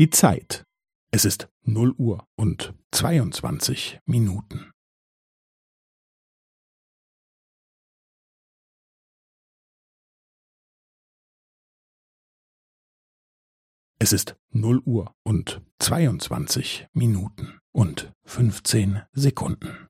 die Zeit. Es ist 0 Uhr und 22 Minuten. Es ist 0 Uhr und 22 Minuten und 15 Sekunden.